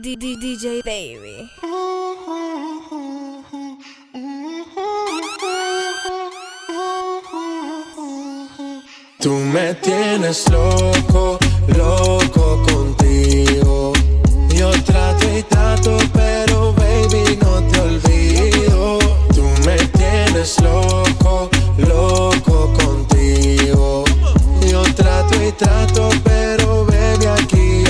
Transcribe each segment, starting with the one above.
DJ Baby. Tú me tienes loco, loco contigo. Yo trato y trato, pero baby no te olvido. Tú me tienes loco, loco contigo. Yo trato y trato, pero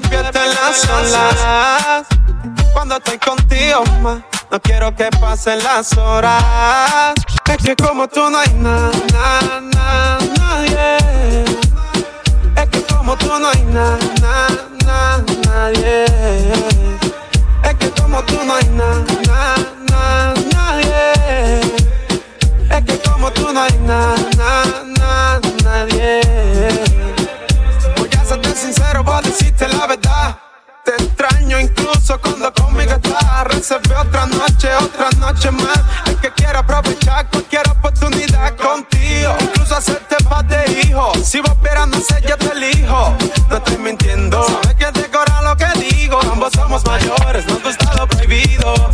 despierten las olas. Cuando estoy contigo, ma, no quiero que pasen las horas. Es que como tú no hay nada, nada, na, nadie. Es que como tú no hay nada, na, nadie. Es que como tú no hay nada, na, nadie. Es que como tú no hay nada, na, nadie. Sincero, voy a decirte la verdad. Te extraño incluso cuando conmigo estás. Reservé otra noche, otra noche más. Es que quiero aprovechar cualquier oportunidad contigo. Incluso hacerte paz de hijo. Si vos esperas, no sé, yo te elijo. No estoy mintiendo. Sabes que decora lo que digo. Ambos somos mayores, no gusta lo prohibido.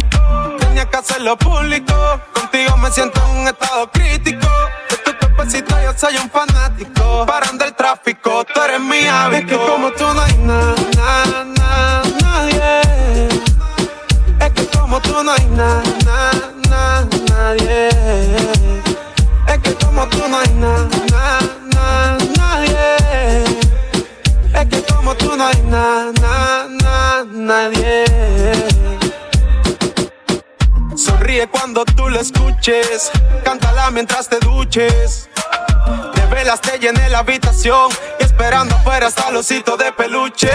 Tenía que hacerlo público. Contigo me siento en un estado crítico. De tu cuerpecito yo soy un fanático. Es que como tú no hay nada, nada, nada, nadie. Es que como tú no hay nada, nada, nada, nadie. Es que como tú no hay nada, nada, nada, nadie. Es que como tú no hay nada, nada, nada, nadie. Sonríe cuando tú lo escuches. Cántala mientras te duches. Velas te llené la habitación. Y esperando afuera hasta el osito de peluche.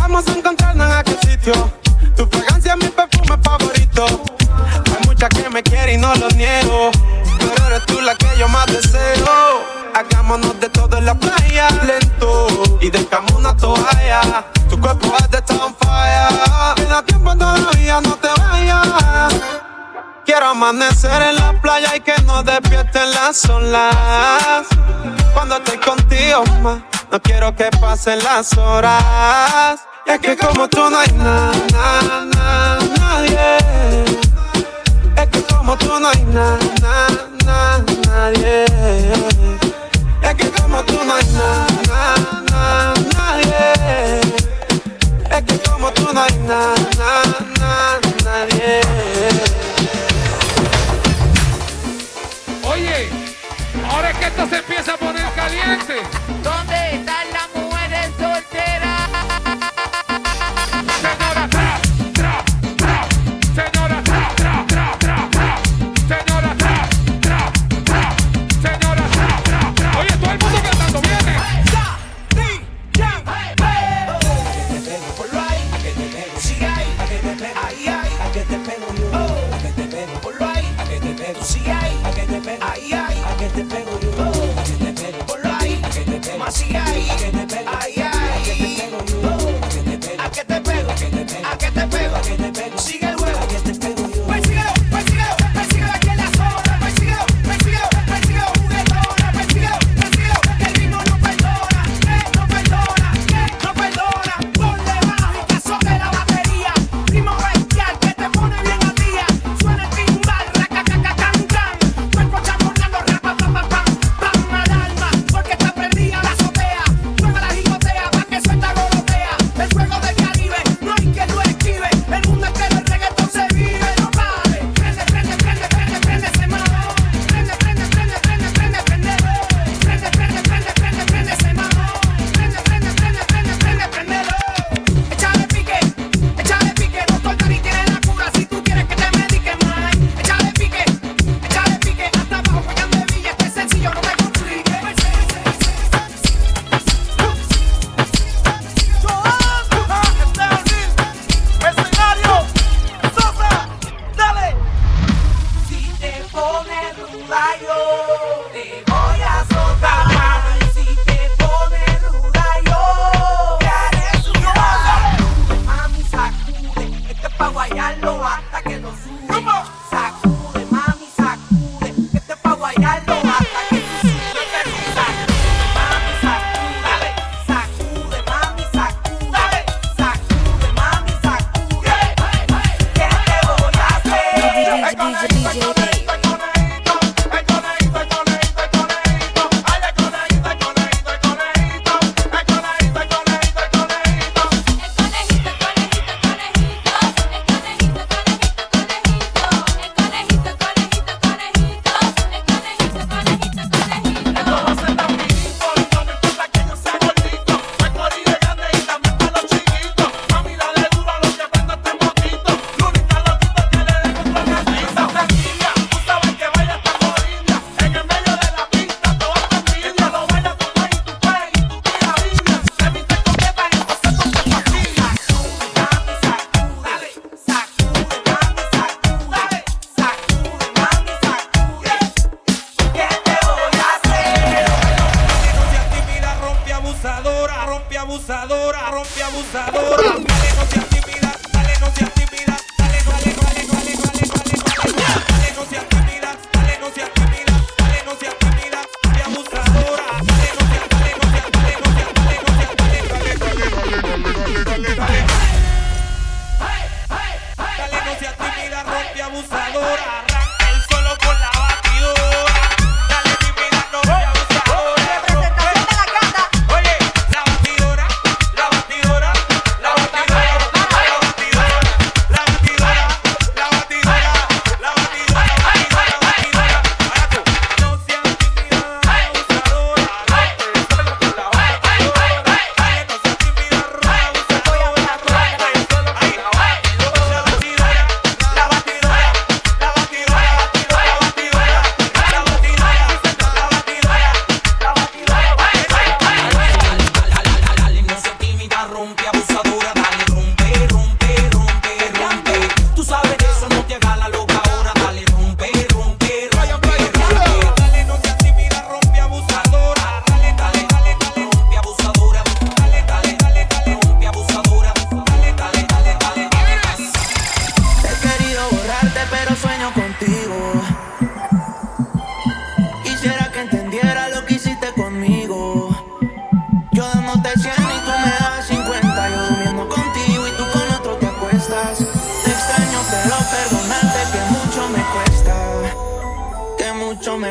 Vamos a encontrarnos en aquel sitio. Tu fragancia es mi perfume favorito. Hay muchas que me quieren y no lo niego. Pero eres tú la que yo más deseo. Hagámonos de todo en la playa, lento. Y dejamos una toalla. Tu cuerpo Quiero amanecer en la playa y que no despierten las olas. Cuando estoy contigo, ma, no quiero que pasen las horas. Y es que como tú no hay nada, nada, nada, nadie. Es que como tú no hay nada, nada, nada, nadie. Es que como tú no hay nada, nada, nada, nadie. Es que como tú no hay nada, nada, nada, nadie. Ahora es que esto se empieza a poner caliente.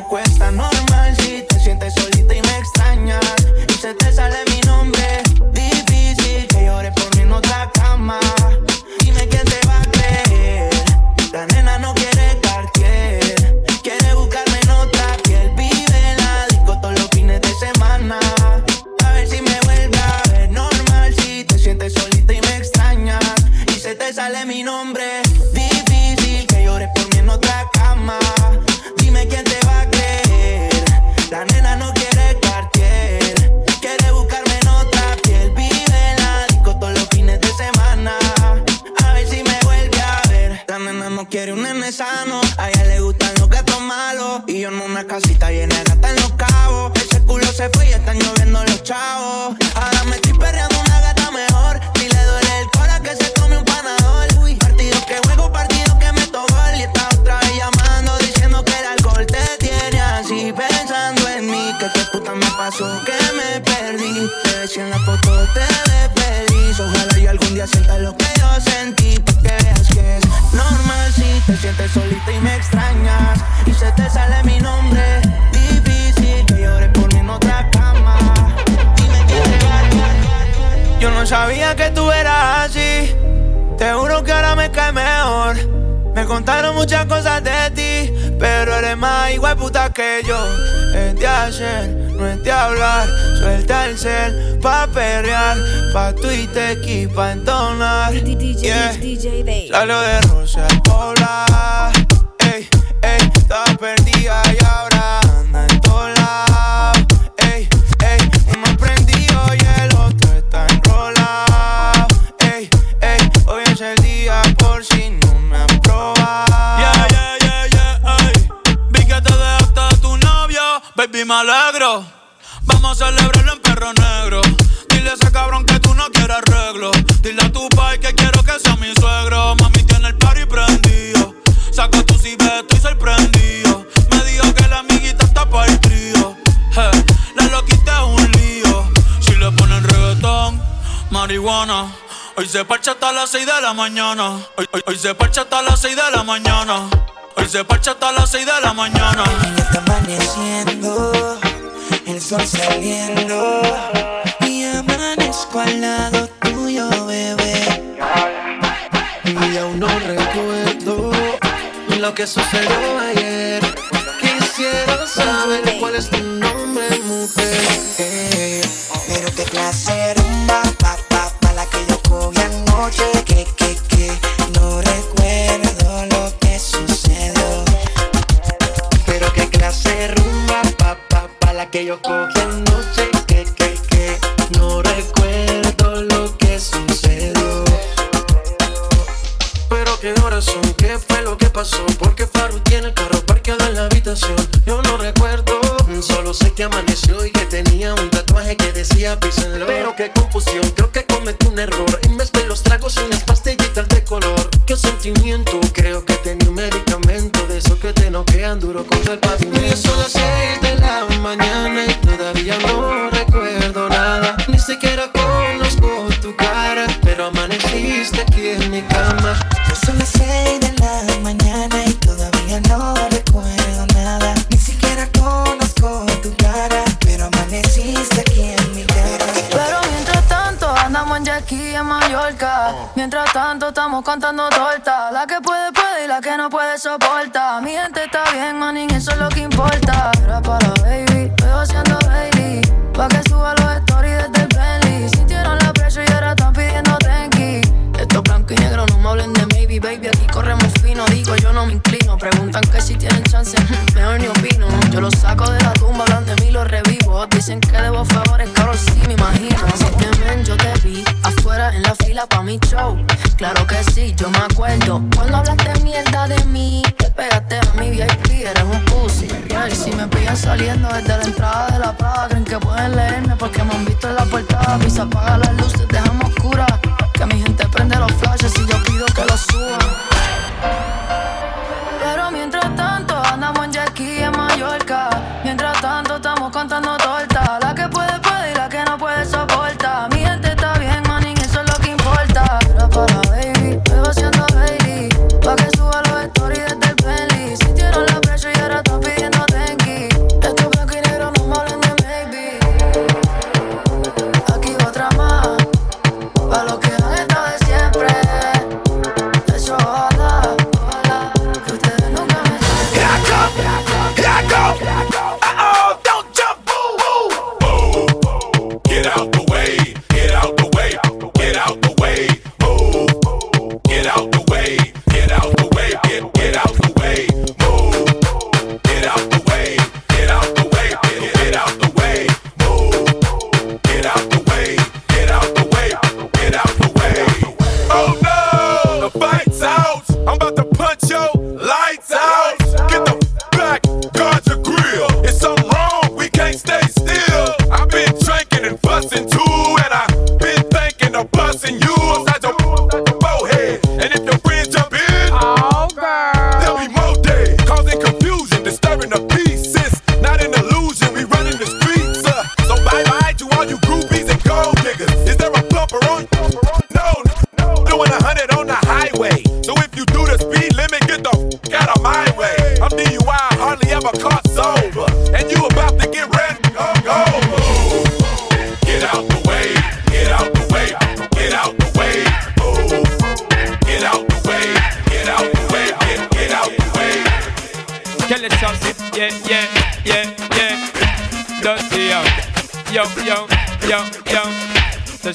Cuesta. Normal contaron muchas cosas de ti, pero eres más igual puta que yo. Es de hacer, no es de hablar. Suelta el cel pa' perrear, pa' Twitter y pa' entonar. DJ, Yeah. Salió de Rosa al Pobla. Ey, ey, estaba perdida y ahora baby, me alegro. Vamos a celebrarlo en perro negro. Dile a ese cabrón que tú no quieres arreglo. Dile a tu pai que quiero que sea mi suegro. Mami tiene el party prendido. Saca tu cibeto estoy sorprendido. Me dijo que la amiguita está para el trío. Je, la loquita es un lío. Si le ponen reggaetón, marihuana. Hoy se parcha hasta las 6 de la mañana. Hoy, hoy, hoy se parcha hasta las 6 de la mañana. Hoy se parcha hasta las 6 de la mañana. Ya está amaneciendo, el sol saliendo y amanezco al lado tuyo, bebé. Y aún no recuerdo lo que sucedió ayer. Quisiera saber cuál es tu nombre, mujer. Eh, pero qué rumba, pa, pa, pa, la que yo cogí anoche, que, que, que, que yo cogí anoche. Que, que, que, no recuerdo lo que sucedió. Pero qué horas son, qué fue lo que pasó. Porque Faru tiene el carro parqueado en la habitación. Yo no recuerdo, solo sé que amaneció y que tenía un tatuaje que decía love. Pero qué confusión, creo que cometí un error. En vez de los tragos y unas pastillitas de color. Qué sentimiento, creo que tenía un medicamento de esos que te noquean duro contra el pavimento. Y son las contando torta. La que puede puede y la que no puede soporta. Mi gente está bien, manín, eso es lo que importa. Era para baby, estoy haciendo baby. Pa' que suba los stories desde el Bentley. Sintieron la presión y ahora están pidiendo tenki Esto blanco y negro, no me hablen de maybe, baby. Aquí corremos fino, digo yo no me inclino. Preguntan que si tienen chance, mejor ni opino. Yo los saco de la tumba, hablan de mí, los revivo. Dicen que debo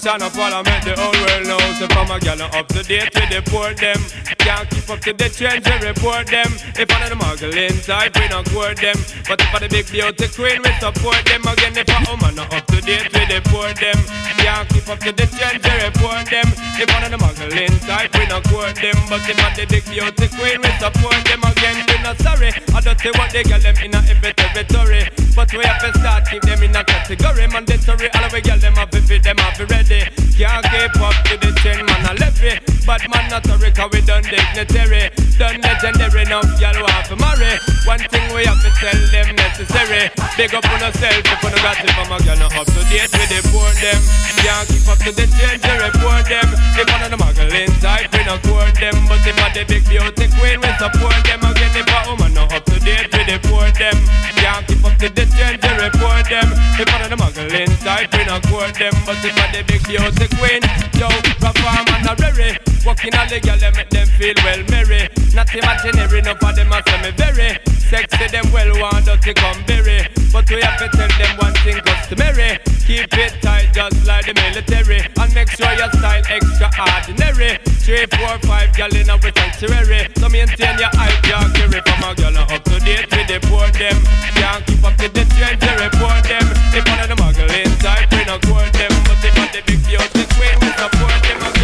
So shine up parliament, the whole world knows If I'm a gal up to date with the poor them Can't keep up to the trends, we report them. If I'm the muggling type, we not court them. But if I'm the big beauty queen, we support them. Again, if I'm woman not up to date the poor them. Can't keep up to the trends, we report them. If I'm the muggling type, we not court them. But if I'm the big beauty queen, we support them. Again, we not sorry. I don't see what they get them in a every territory. But we have to start keep them in a category. Mandatory, all of we get them up if them have to ready. Can't keep up to the trend, man, I left it. But man, not sorry, cause we done dignitary. Done legendary, enough y'all want to marry. One thing we have to tell them necessary. Big up on ourselves if you no got it from a girl up to date with the poor them. Can't keep up to the trend, you report them. If one of the muggling inside, we not court them. But if I the big beauty queen, we support them. I get Again, if a woman not up to date with the poor them Can't keep up to the trend, you report them. If one of the muggling type, we not court them. But if I the big beauty queen, yo, perform and a rare Walking all the girl, they make them feel well merry. Not imaginary, no for them a say me very. Sexy, them well want dirty come berry But we have to tell them one thing customary. Keep it tight just like the military. And make sure your style extraordinary. Three, four, five girl in our sanctuary. So maintain your eye can't carry From a girl up to date with the poor them. Can't keep up to the trend, you report them. If one of the muggling type, we not court them. But if one the big beauty queen, we support them again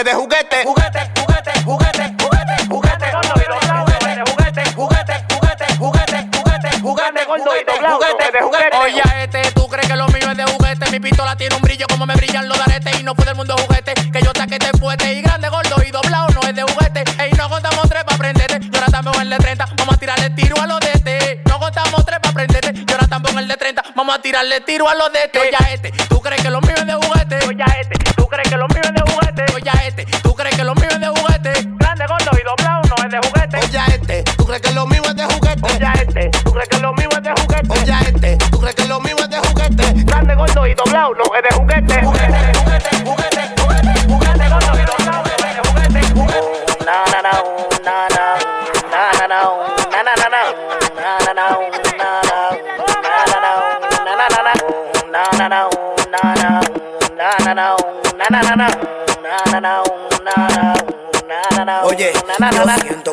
es de juguete. Juguete, juguete, juguete, juguete, juguete, y juguete. Juguete, juguete, juguete, juguete, juguete, y de juguete. Oye, este, tú crees que lo mío es de juguete. Mi pistola tiene un brillo como me brillan los daretes. Y no fue del mundo juguete. Que yo saque este fuerte y grande, gordo y doblado, no es de juguete. Ey, no contamos tres pa' prenderte. Yo ahora tampoco el de 30. Vamos a tirarle tiro a los de este. No contamos tres pa' prenderte. Ahora el de 30. Vamos a tirarle tiro a los de este. Oye, este, tú crees que lo mío es de juguete. Oye, este, down, los de juguete. Juguete, juguete, juguete, juguete, juguete con los de juguete, juguete. Na na na, na na, na na na, na na na na, na na na, na na. Oye, yo siento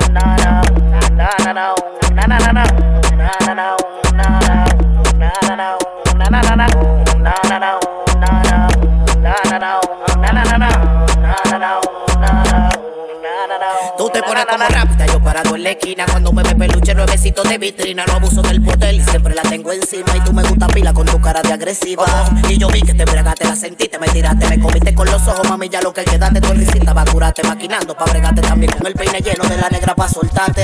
de vitrina No abuso del poder siempre la tengo encima Y tú me gusta pila con tu cara de agresiva Y yo vi que te bregaste, la sentiste, me tiraste Me comiste con los ojos, mami, ya lo que queda de tu risita Va curarte maquinando, pa' bregarte también Con el peine lleno de la negra pa' soltarte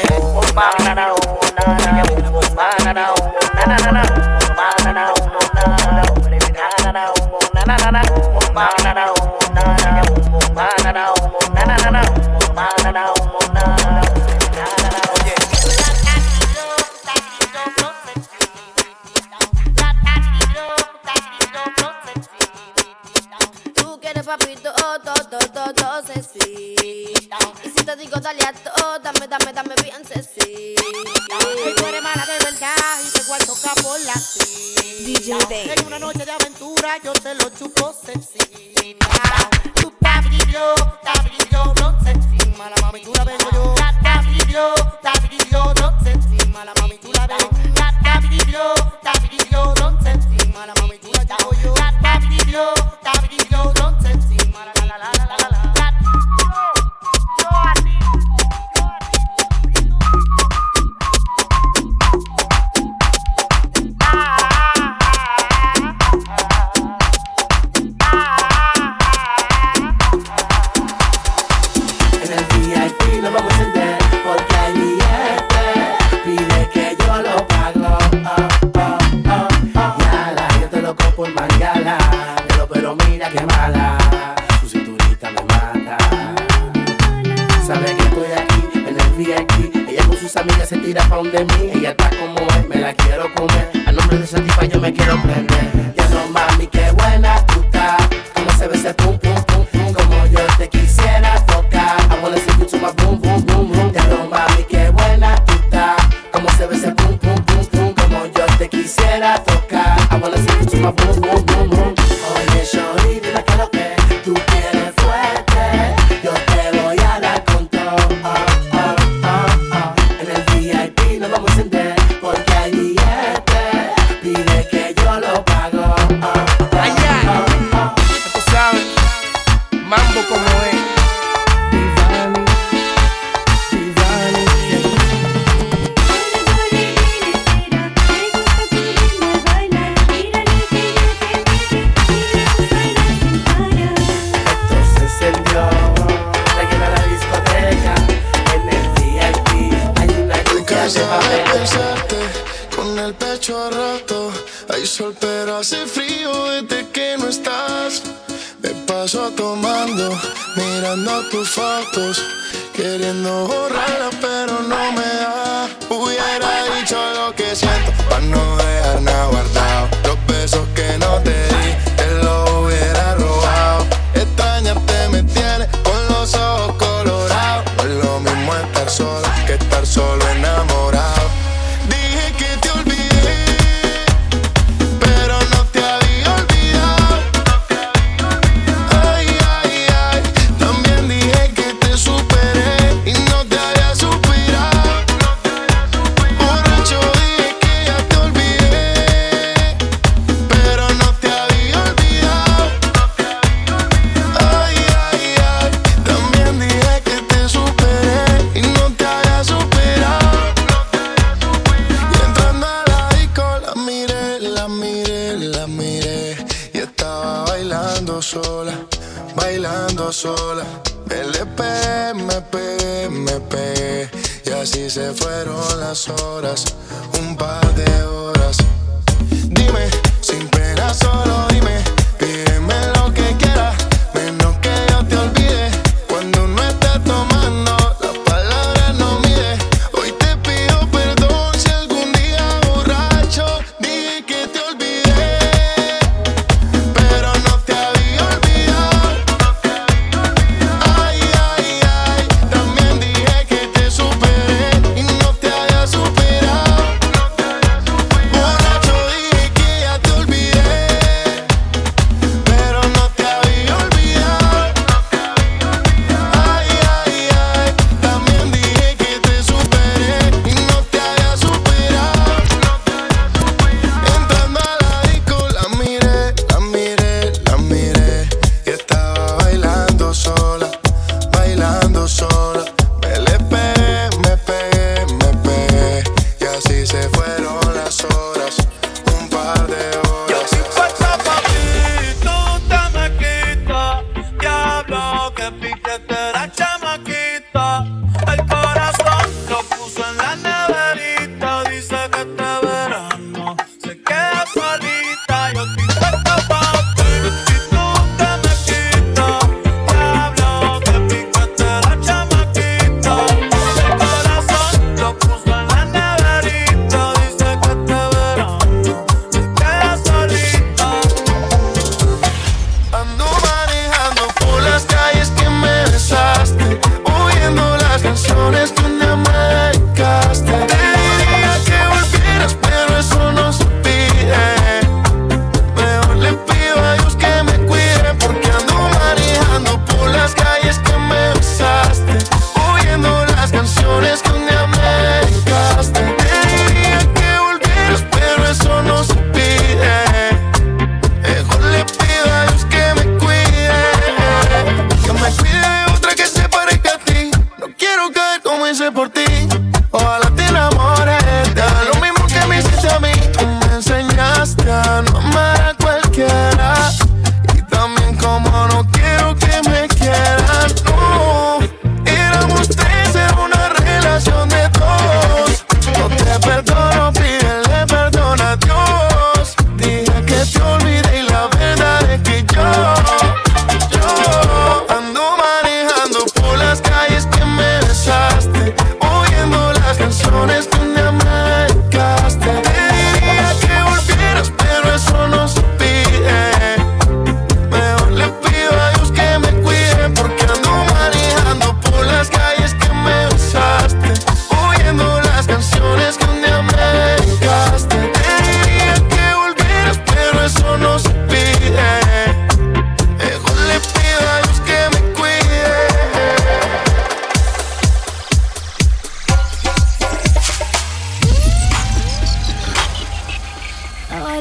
DJ. En una noche de aventura yo te lo chupo sexy. Tu tabrillo, tabrillo, no sexy. Mala mami, tú la vengo yo. Tabrillo, tabrillo, no sexy. Mala mami, tú la vengo. Tabrillo, tabrillo, no sexy. Mala mami, tú la llamo yo. Tabrillo, tabrillo, no sexy. Mala la la la la la la. Se tira pa' donde mí. Ella está como es, me la quiero comer. A nombre de esa tipa yo me quiero prender. Ya no mami, qué buena queriendo borrarlas, pero no me da. Hubiera dicho lo que siento, para no un par de horas.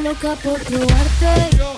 loca por probarte.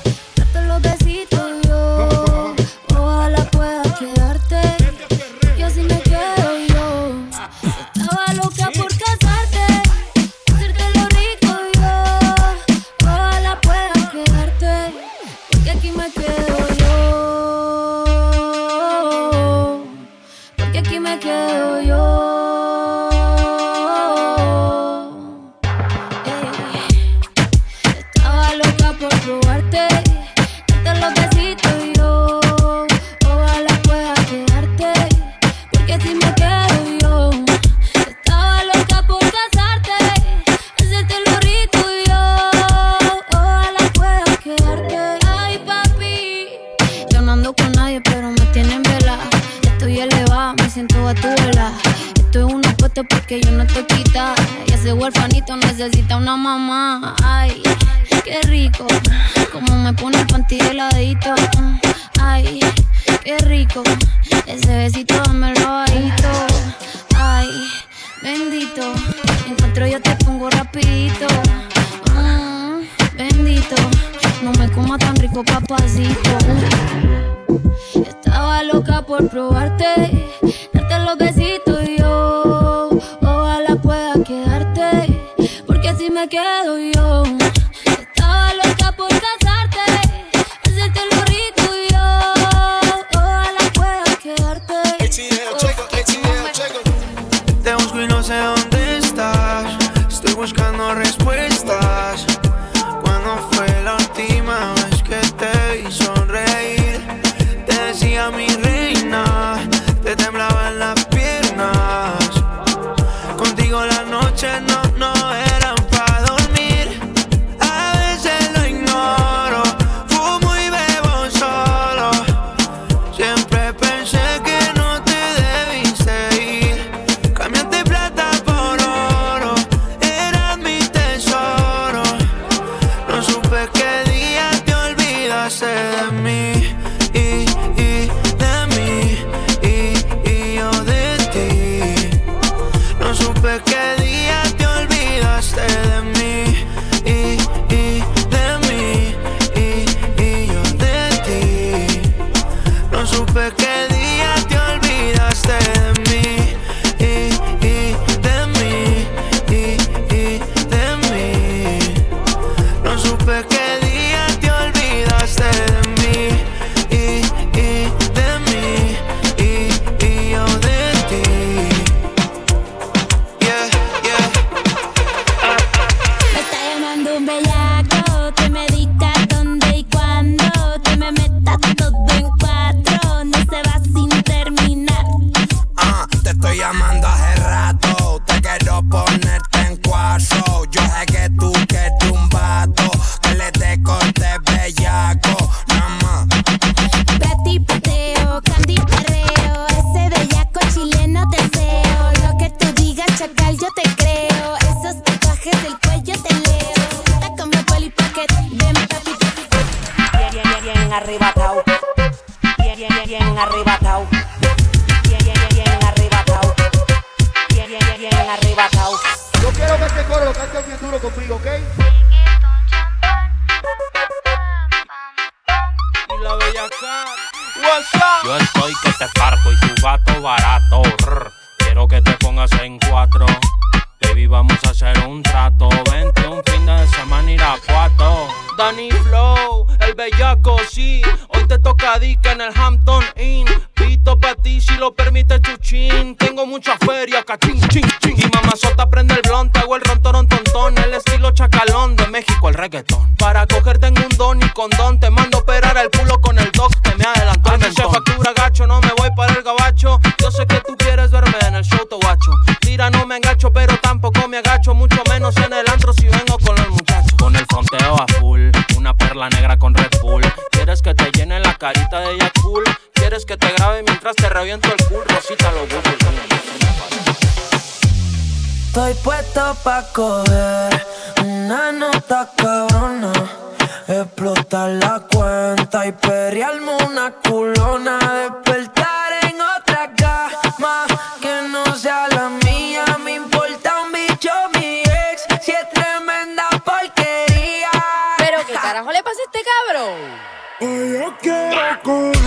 qué rico. Como me pone el panty heladito. Ay, qué rico. Ese besito me lo bajito. Ay, bendito. Encuentro yo te pongo rapidito. Mm, bendito. No me coma tan rico, papacito. Estaba loca por probarte, darte los besitos y yo. Ojalá pueda quedarte, porque así me quedo yo. Estoy llamando hace reggaetón. Para cogerte en un don y condón. Te mando a operar el culo con el doc que me adelantó el mentón. factura gacho, no me voy para el gabacho. Yo sé que tú quieres verme en el show, te guacho. Tira, no me engacho, pero tampoco me agacho. Mucho menos en el antro si vengo con los muchachos. Con el fronteo a full, una perla negra con Red Bull. ¿Quieres que te llene la carita de cool? ¿Quieres que te grabe mientras te reviento el cool? Rosita, lo busco. Estoy puesto pa' coger una nota cabrona. Explotar la cuenta y periarme una culona. Despertar en otra cama que no sea la mía. Me importa un bicho mi ex si es tremenda porquería. Pero qué carajo le pasa a este cabrón. Hoy yo quiero